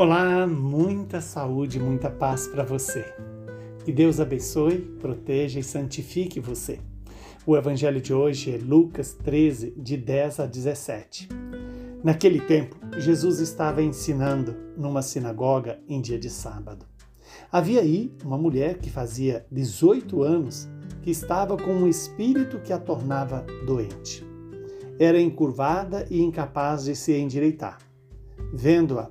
Olá, muita saúde, muita paz para você. Que Deus abençoe, proteja e santifique você. O evangelho de hoje é Lucas 13, de 10 a 17. Naquele tempo, Jesus estava ensinando numa sinagoga em dia de sábado. Havia aí uma mulher que fazia 18 anos que estava com um espírito que a tornava doente. Era encurvada e incapaz de se endireitar. Vendo-a,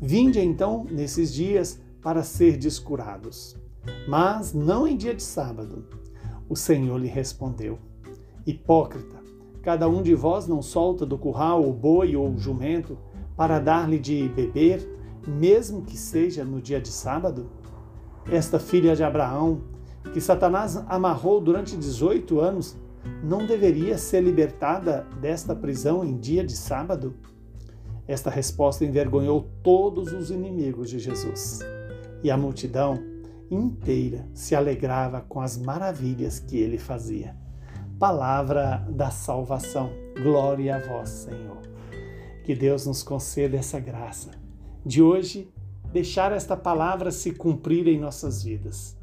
Vinde então nesses dias para ser descurados, mas não em dia de sábado. O Senhor lhe respondeu: Hipócrita, cada um de vós não solta do curral o boi ou o jumento para dar-lhe de beber, mesmo que seja no dia de sábado? Esta filha de Abraão, que Satanás amarrou durante 18 anos, não deveria ser libertada desta prisão em dia de sábado? Esta resposta envergonhou todos os inimigos de Jesus. E a multidão inteira se alegrava com as maravilhas que ele fazia. Palavra da salvação. Glória a vós, Senhor. Que Deus nos conceda essa graça de hoje deixar esta palavra se cumprir em nossas vidas.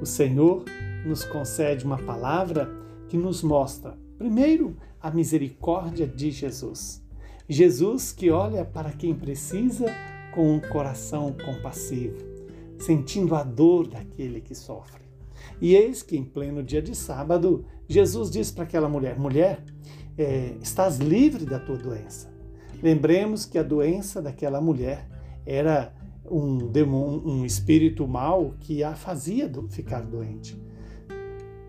O Senhor nos concede uma palavra que nos mostra, primeiro, a misericórdia de Jesus Jesus que olha para quem precisa com um coração compassivo, sentindo a dor daquele que sofre. E eis que, em pleno dia de sábado, Jesus diz para aquela mulher: Mulher, é, estás livre da tua doença. Lembremos que a doença daquela mulher era um demônio, um espírito mau que a fazia ficar doente.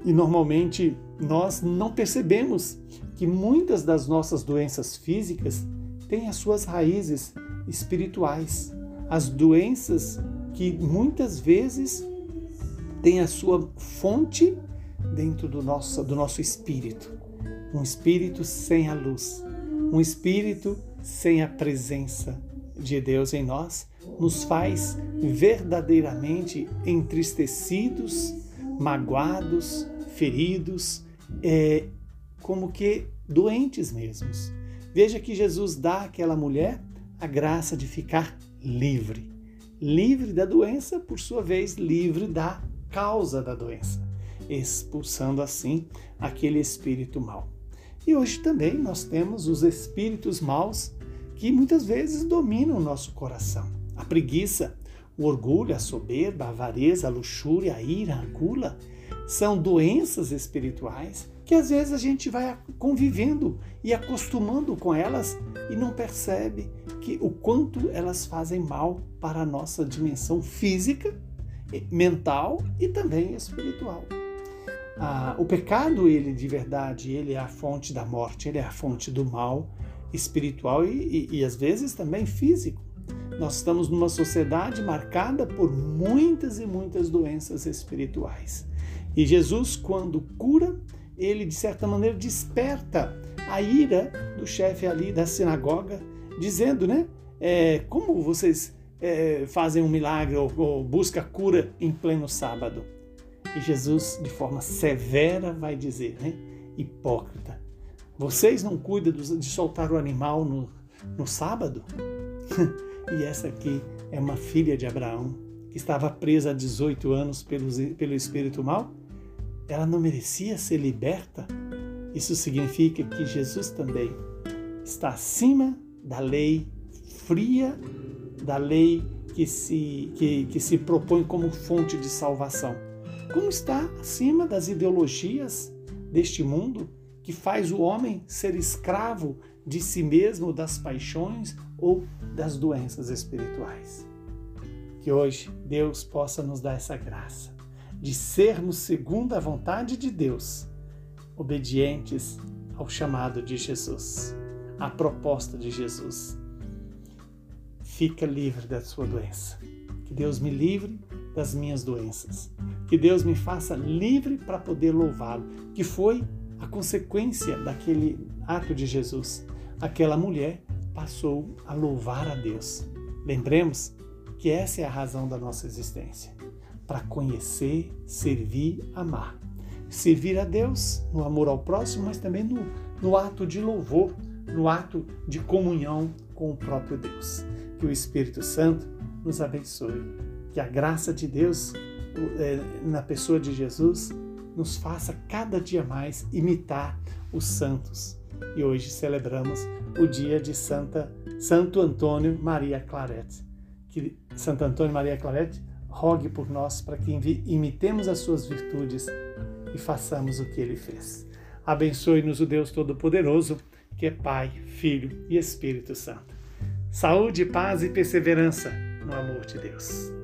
E normalmente nós não percebemos que muitas das nossas doenças físicas têm as suas raízes espirituais. As doenças que muitas vezes têm a sua fonte dentro do nosso, do nosso espírito. Um espírito sem a luz, um espírito sem a presença de Deus em nós, nos faz verdadeiramente entristecidos, magoados, feridos, é, como que doentes mesmos. Veja que Jesus dá àquela mulher a graça de ficar livre. Livre da doença, por sua vez, livre da causa da doença, expulsando assim aquele espírito mau. E hoje também nós temos os espíritos maus que muitas vezes dominam o nosso coração. A preguiça, o orgulho, a soberba, a avareza, a luxúria, a ira, a gula são doenças espirituais que às vezes a gente vai convivendo e acostumando com elas e não percebe que o quanto elas fazem mal para a nossa dimensão física, mental e também espiritual. Ah, o pecado, ele de verdade, ele é a fonte da morte, ele é a fonte do mal espiritual e, e, e às vezes também físico. Nós estamos numa sociedade marcada por muitas e muitas doenças espirituais. E Jesus, quando cura, ele de certa maneira desperta a ira do chefe ali da sinagoga, dizendo, né? É, como vocês é, fazem um milagre ou, ou busca cura em pleno sábado? E Jesus, de forma severa, vai dizer, né? Hipócrita, vocês não cuidam de soltar o animal no, no sábado? e essa aqui é uma filha de Abraão, que estava presa há 18 anos pelo, pelo espírito mal ela não merecia ser liberta? Isso significa que Jesus também está acima da lei fria, da lei que se, que, que se propõe como fonte de salvação. Como está acima das ideologias deste mundo que faz o homem ser escravo de si mesmo, das paixões ou das doenças espirituais. Que hoje Deus possa nos dar essa graça de sermos segundo a vontade de Deus, obedientes ao chamado de Jesus, à proposta de Jesus. Fica livre da sua doença. Que Deus me livre das minhas doenças. Que Deus me faça livre para poder louvá-lo, que foi a consequência daquele ato de Jesus. Aquela mulher passou a louvar a Deus. Lembremos que essa é a razão da nossa existência para conhecer, servir, amar. Servir a Deus no amor ao próximo, mas também no, no ato de louvor, no ato de comunhão com o próprio Deus. Que o Espírito Santo nos abençoe. Que a graça de Deus, é, na pessoa de Jesus, nos faça cada dia mais imitar os santos. E hoje celebramos o dia de Santa Santo Antônio Maria Claret. Que Santo Antônio Maria Claret rogue por nós para que imitemos as suas virtudes e façamos o que ele fez. Abençoe-nos o Deus Todo-Poderoso, que é Pai, Filho e Espírito Santo. Saúde, paz e perseverança no amor de Deus.